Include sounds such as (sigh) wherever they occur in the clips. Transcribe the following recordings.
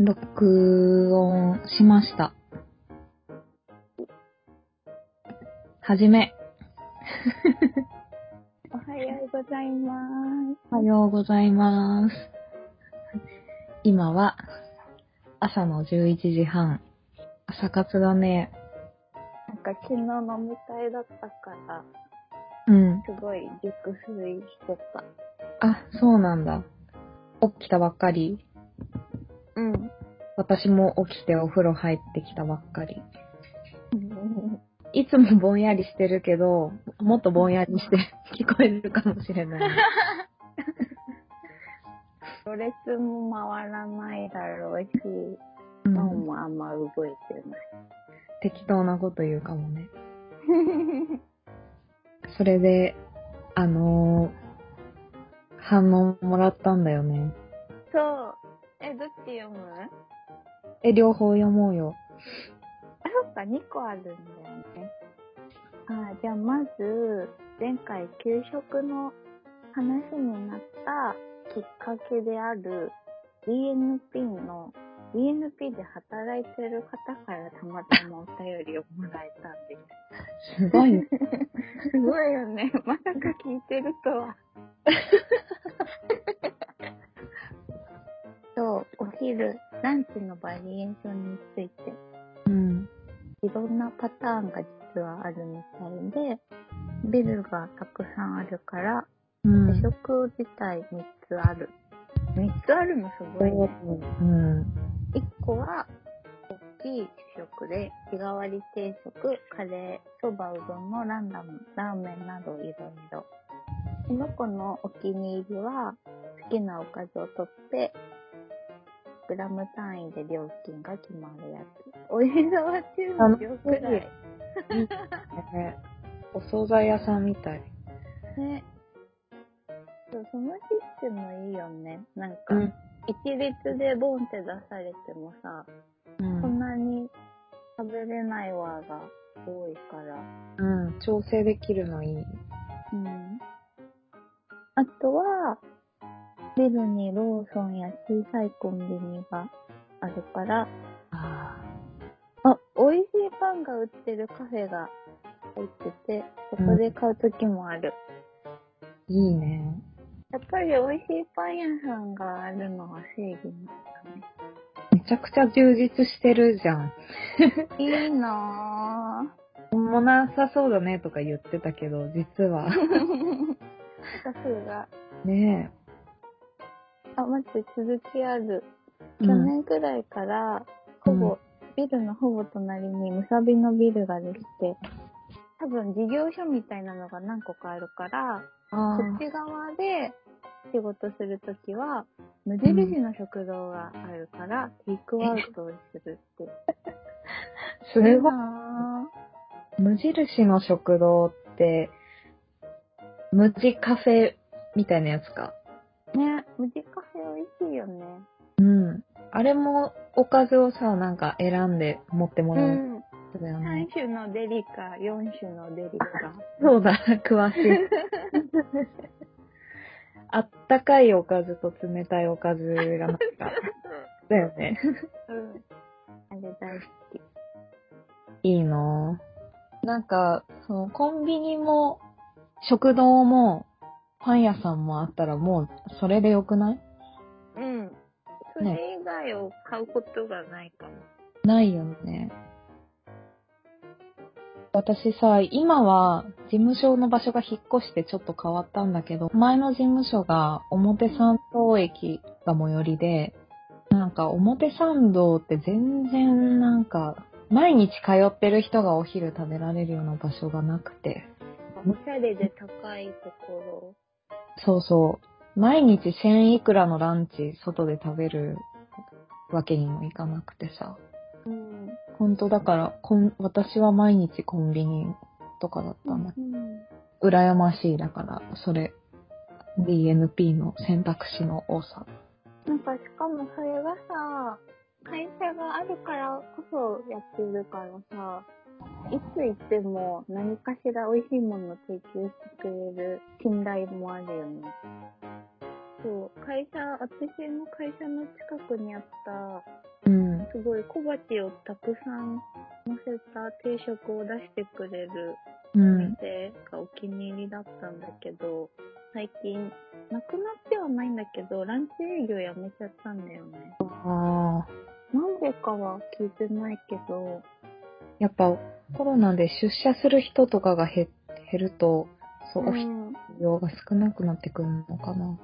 録音しました。はじめ。おはようございます。おはようございます。今は朝の11時半。朝活だね。なんか昨日飲み会だったから、うん。すごい熟睡してた。あ、そうなんだ。起きたばっかり。うん。私も起きてお風呂入ってきたばっかり。(laughs) いつもぼんやりしてるけど、もっとぼんやりして聞こえるかもしれない。(laughs) ろれつも回らないだろうし、うん脳もあんま動いてない。適当なこと言うかもね。(laughs) それで、あのー反応もらったんだよね。そう。え、どっち読む？え、両方読もうよ。あ、そっか、2個あるんだよね。あ、じゃあまず、前回給食の話になったきっかけである DNP の DNP で働いてる方からたまたまお便りをもらえたんです。すごいね。(laughs) すごいよね。まさか聞いてるとは。そう、お昼、ランチのバリエーションについて、うん。いろんなパターンが実はあるみたいで、ビルがたくさんあるから、うん。主食自体3つある。3つあるのすごいね。うん。1個は、大きい主食で、日替わり定食、カレー、そば、うどんのランダム、ラーメンなどいろいろ。この子のお気に入りは、好きなおかずを取って、グラム単位で料金が決まるやつ。お湯沢中のよくらい。ねお惣菜屋さんみたい。ね。そう、そのシステムいいよね。なんか、うん。一律でボンって出されてもさ、うそんん。なに食べれないわが多いから。うん。調整できるのいい。うん。あとは、ビルにローソンや小さいコンビニがあるから、ああ、美味しいパンが売ってるカフェが入ってて、そこで買うときもある。あ、いいね。やっぱり美味しいパン屋さんがあるのは正義なんだね。めちゃくちゃ充実してるじゃん。(laughs) いいなもなさそうだねとか言ってたけど、実は。ぁ。さすが。ねあ、待って、続きある。え。去年くらいから、ほぼ、ビルのほぼ隣にむさびのビルができて、多分事業所みたいなのが何個かあるから、あこっち側で仕事するときは、無印の食堂があるから、テイクアウトをするって。すごい。な無印の食堂って、無地カフェみたいなやつか。ぁね、無地カ美味しいよね。うん。あれもおかずをさ、なんか選んで持ってもらうやん。つだよ3ね。種のデリカ、4種のデリカ。そうだ、詳しい。あったかいおかずと冷たいおかずがなんか、(laughs) だよね。うん。あれ大好き。いいなぁ。なんか、そのコンビニも、食堂も、パン屋さんもあったらもう、それでよくない？うん。それ以外を買うことがないかも。ないよね。私さ、今は事務所の場所が引っ越してちょっと変わったんだけど、前の事務所が表参道駅が最寄りで、なんか表参道って全然なんか、毎日通ってる人がお昼食べられるような場所がなくて。おしゃれで高いとこそうそう。毎日1000いくらのランチ外で食べるわけにもいかなくてさ。うん。本当だからこん、私は毎日コンビニとかだったんだ。うん。羨ましいだから、それ、DNP の選択肢の多さ。なんかしかもそれがさ、会社があるからこそやってるからさ、いつ行っても何かしら美味しいものを提供してくれる信頼もあるよね。そう、会社、私の会社の近くにあった、うん。すごい小鉢をたくさん乗せた定食を出してくれるうん。店がお気に入りだったんだけど、最近、なくなってはないんだけど、ランチ営業やめちゃったんだよね。ああ。なんでかは聞いてないけど、やっぱコロナで出社する人とかが減減ると、そう、オフィん、ス用が少なくなってくるのかな。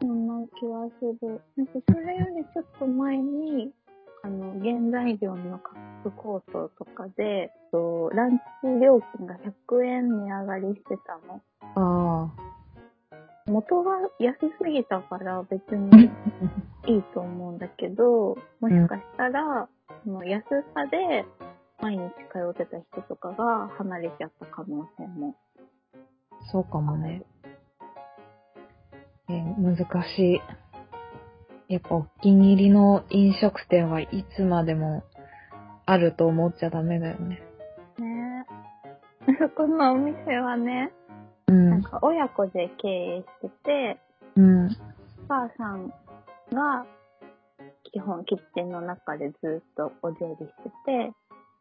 そんな気はする。なんかそれよりちょっと前に、あの、原材料の価格高騰とかで、とランチ料金が100円値上がりしてたの。あ元が安すぎたから別にいいと思うんだけど、もしかしたら、その安さで毎日通ってた人とかが離れちゃった可能性も。あ、そうかもね。えー難しい。やっぱお気に入りの飲食店はいつまでもあると思っちゃダメだよね。ねえ。そこのお店はね、うん。なんか親子で経営してて、うん。お母さんが基本キッチンの中でずっとお料理してて、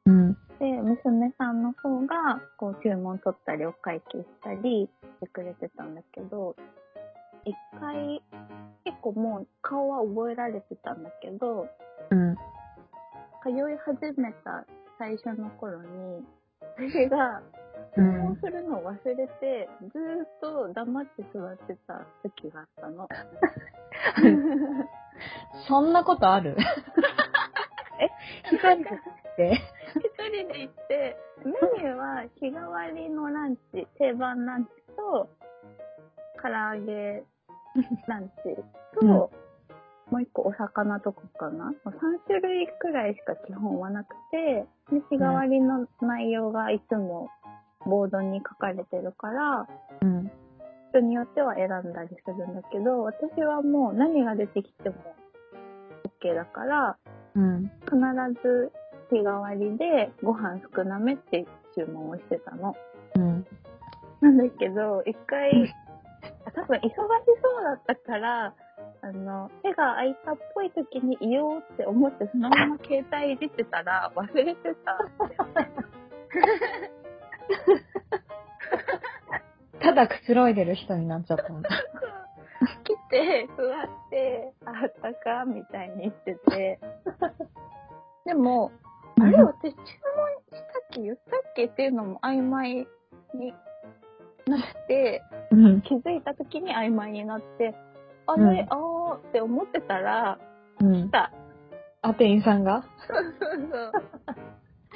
うん。で、娘さんの方がこう注文取ったりお会計したりしてくれてたんだけど、一回結構もう顔は覚えられてたんだけど、うん。通い始めた最初の頃に、私が注うん文するのを忘れて、ずーっと黙って座ってた時があったの。(laughs) (laughs) そんなことある？(laughs) え一人で一人で行って、メニューは日替わりのランチ、定番ランチと、唐揚げランチと、うんもう一個お魚とかかな ?3 種類くらいしか基本はなくて、で日替わりの内容がいつもボードに書かれてるから、うん。人によっては選んだりするんだけど、私はもう何が出てきても OK だから、うん。必ず日替わりでご飯少なめって注文をしてたの。うん。なんだけど、一回、多分忙しそうだったから、あの、手が空いたっぽい時に言おうって思ってそのまま携帯いじってたら (laughs) 忘れてた。ただくつろいでる人になっちゃったんだ。来て、座って、あったかみたいに言ってて。でも、あれ私注文したっけ言ったっけっていうのも曖昧になって、うん。気づいた時に曖昧になって、あうんれ、あーって思ってたら、うん来。た。あ、店員さんが？そうそうそう。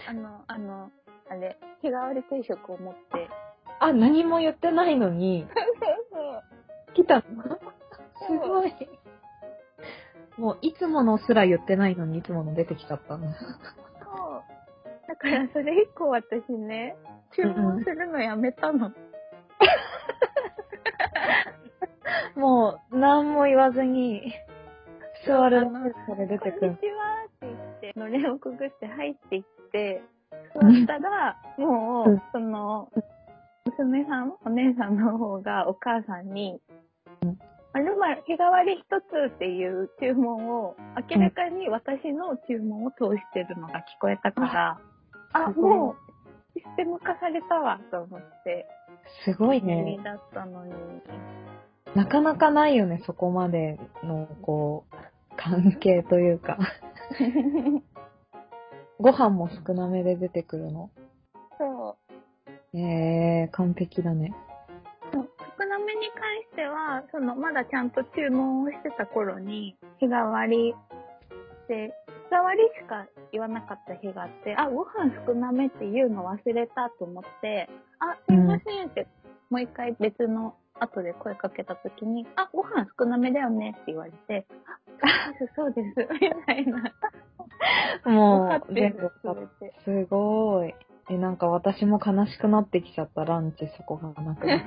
あの、あの、あれ、日替わり定食を持って。あ、何も言ってないのに。来たの？すごい。もう、いつものすら言ってないのに、いつもの出てきちゃったの。だからそれ以降私ね、注文するのやめたの。もう、何も言わずに、座る。あの出てくる。こんにちはって言って、のれんをくぐって入っていって、座ったら、もうその、娘さん、お姉さんの方がお母さんにうん、まるまる日替わり一つっていう注文を、明らかに私の注文を通してるのが聞こえたから、あ、もう、システム化されたわ、と思って、すごいね。だったのに。なかなかないよね、そこまでの、こう、関係というか。(laughs) ご飯も少なめで出てくるの？そう。えー、完璧だね。少なめに関しては、その、まだちゃんと注文をしてた頃に、日替わりで、日替わりしか言わなかった日があって、あ、ご飯少なめって言うの忘れたと思って、あ、すいませんって、もう一回別の後で声かけた時に、あ、ご飯少なめだよねって言われて、あ、そうです、そうです、みたいな。もう、全部。すごい。え、なんか私も悲しくなってきちゃった、ランチそこがなくなった。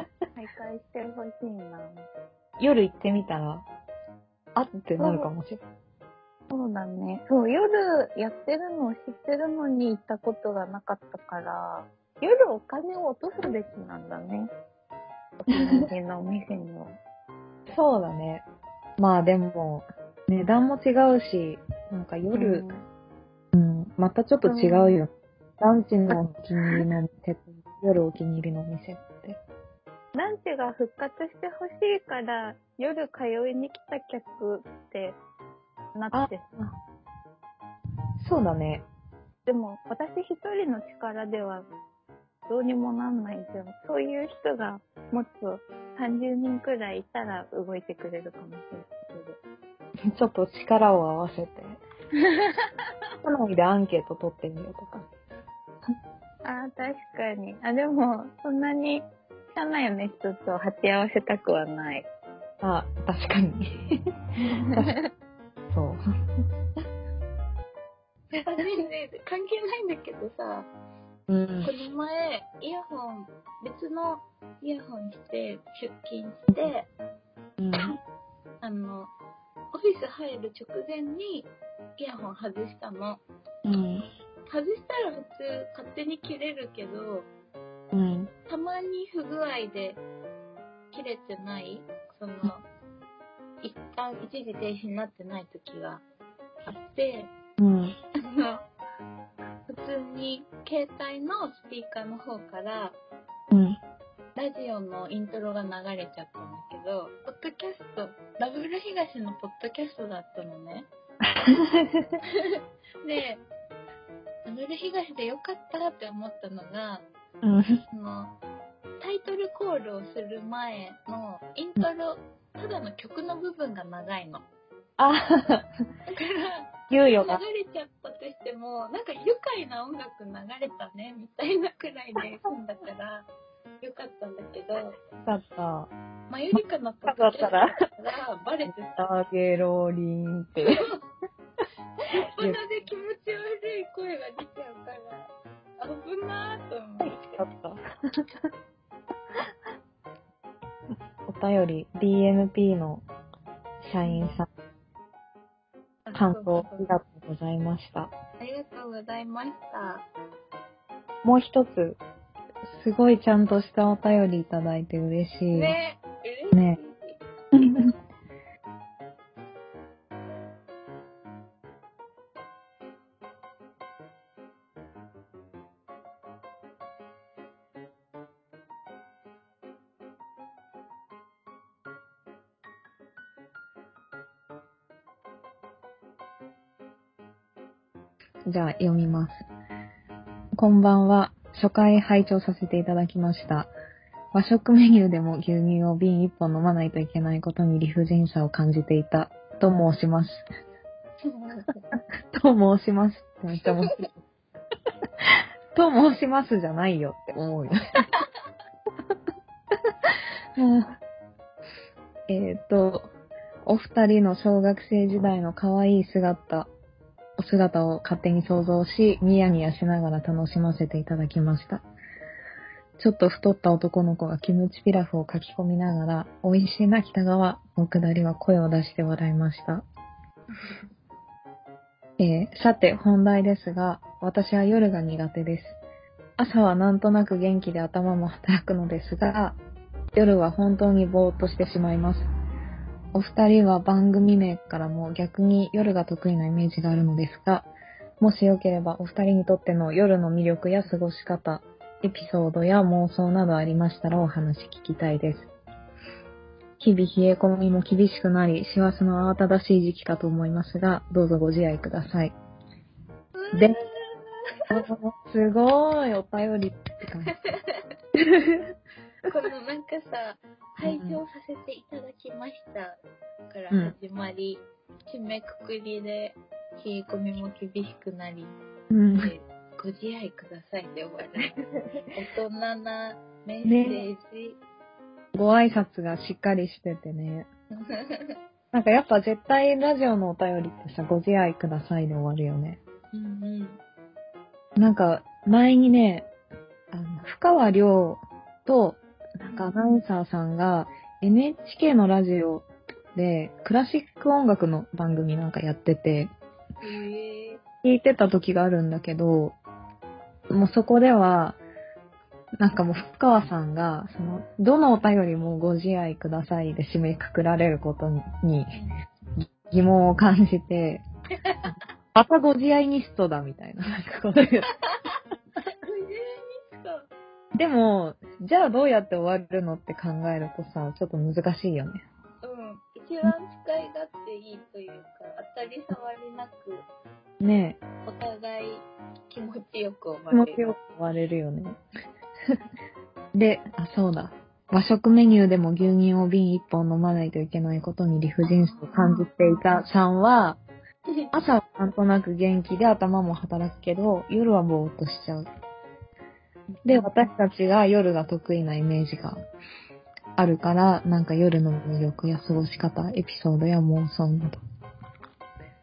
(laughs) 再開してほしいな。夜行ってみたら、あってなるかもしれない。そうだね。そう、夜やってるのを知ってるのに行ったことがなかったから、夜お金を落とすべきなんだね。お気に入りのお店には。(laughs) そうだね。まあでも、値段も違うし、なんか夜、うん、またちょっと違うよ。ランチのお気に入りの店と夜お気に入りのお店。ランチが復活してほしいから、夜通いに来た客ってなって、そうだね。でも私一人の力ではどうにもなんないじゃん。そういう人がもっと30人くらいいたら動いてくれるかもしれないけど。(laughs) ちょっと力を合わせて。(laughs) 都内でアンケート取ってみようとか。ああ、確かに。あ、でも、そんなに、社内の人と鉢合わせたくはない。あ、確かに。(laughs) そう。あねえねえ関係ないんだけどさ、うんこ。の前、イヤホン、別のイヤホンして出勤して、うん。あの、オフィス入る直前にイヤホン外したの。うん。外したら普通勝手に切れるけど、うん。たまに不具合で切れてない、その、一旦一時停止になってない時があって、うん。あの、普通に携帯のスピーカーの方から、うん。ラジオのイントロが流れちゃったんだけど、ポッドキャスト、ダブル東のポッドキャストだったのね。(laughs) で、ダブル東でよかったって思ったのが、うん。その、タイトルコールをする前のイントロ、ただの曲の部分が長いの。あ、だから、猶予が。流れちゃったとしても、なんか愉快な音楽流れたね、みたいなくらいで済んだから、よかったんだけど、だった。マユリカのポッドキャストだからバレてた。タゲロリンって。(laughs) 鼻で気持ち悪い声が出ちゃうから、危なーと思って。だった。(laughs) お便り、DNP の社員さん、感想ありがとうございました。ありがとうございました。もう一つ、すごいちゃんとしたお便りいただいて嬉しい。ね、嬉しい。ねじゃあ読みます。こんばんは。初回拝聴させていただきました。和食メニューでも牛乳を瓶一本飲まないといけないことに理不尽さを感じていた。と申します。(laughs) と申しますめっちゃ面白い。と申しますじゃないよって思うよ。う (laughs) んえっと、お二人の小学生時代の可愛い姿、お姿を勝手に想像し、ニヤニヤしながら楽しませていただきました。ちょっと太った男の子がキムチピラフを書き込みながら、美味しいな北川のくだりは声を出して笑いました。(laughs) えーさて本題ですが、私は夜が苦手です。朝はなんとなく元気で頭も働くのですが、夜は本当にぼーっとしてしまいます。お二人は番組名からも逆に夜が得意なイメージがあるのですが、もしよければお二人にとっての夜の魅力や過ごし方、エピソードや妄想などありましたらお話聞きたいです。日々冷え込みも厳しくなり、幸せの慌ただしい時期かと思いますが、どうぞご自愛ください。で、すごいお便りって感じ。(laughs) このなんかさ、拝聴させていただきましたからうん始まり、締めくくりで冷え込みも厳しくなり、うん。でご自愛くださいで終わる。(laughs) 大人なメッセージ。ご挨拶がしっかりしててね。(laughs) なんかやっぱ絶対ラジオのお便りってさ、ご自愛くださいで終わるよね。うんうん。なんか、前にね、あの、深川亮と、なんかアナウンサーさんが NHK のラジオでクラシック音楽の番組なんかやってて、聞いてた時があるんだけど、もうそこでは、なんかもう、深川さんが、その、どのお便りもご自愛くださいで締めくくられることに疑問を感じて、(laughs) またご自愛ニストだみたいな、なんかこと言 (laughs) でも、じゃあどうやって終わるのって考えるとさ、ちょっと難しいよね。うん。一番使い勝手いいというか、当たり障りなく、ねお互い気持ちよく終え、気持われる。ちよく終われるよね。(laughs) で、あ、そうだ。和食メニューでも牛乳を瓶一本飲まないといけないことに理不尽さを感じていたさんは、(laughs) 朝はなんとなく元気で頭も働くけど、夜はぼーっとしちゃう。で、私たちが夜が得意なイメージがあるから、なんか夜の魅力や過ごし方、エピソードや妄想など。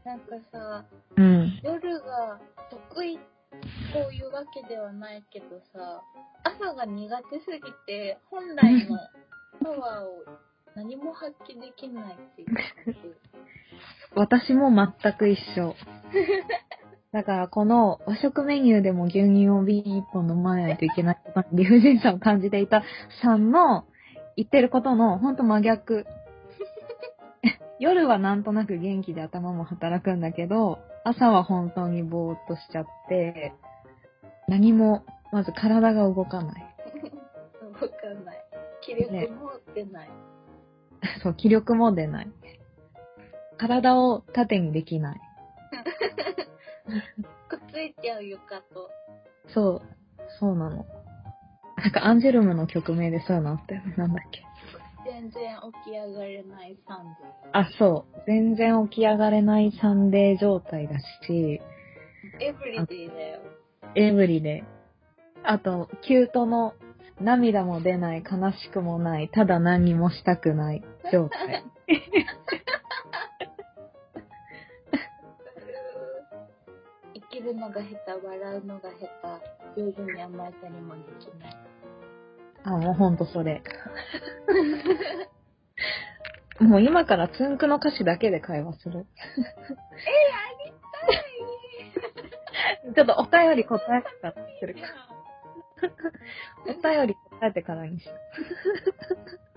なんかさ、うん。夜が得意というわけではないけどさ、朝が苦手すぎて、本来の (laughs) パワーを何も発揮できないっていう。(laughs) 私も全く一緒。(laughs) だからこの和食メニューでも牛乳を瓶一本飲まないといけないことに理不尽さを感じていたさんの言ってることのほんと真逆。(laughs) 夜はなんとなく元気で頭も働くんだけど、朝は本当にぼーっとしちゃって、何も、まず体が動かない。わかんない。気力も出ない。そう、気力も出ない。体を縦にできない。(laughs) (laughs) くっついちゃう床と。そう、そうなの。なんかアンジェルムの曲名でそういうのあったよね。なんだっけ。全然起き上がれないサンデあ、そう。全然起き上がれないサンデー状態だし、ー。エブリディだよ。エブリで。あと、キュートの涙も出ない、悲しくもない、ただ何にもしたくない状態。(laughs) るのが下手、笑うのが下手、上手に甘えたりもできない。あ、もうほんとそれ。(laughs) もう今からツンクの歌詞だけで会話する。ちょっとお便り答えてからにするか。(laughs) (laughs) お便り答えてからにしよう。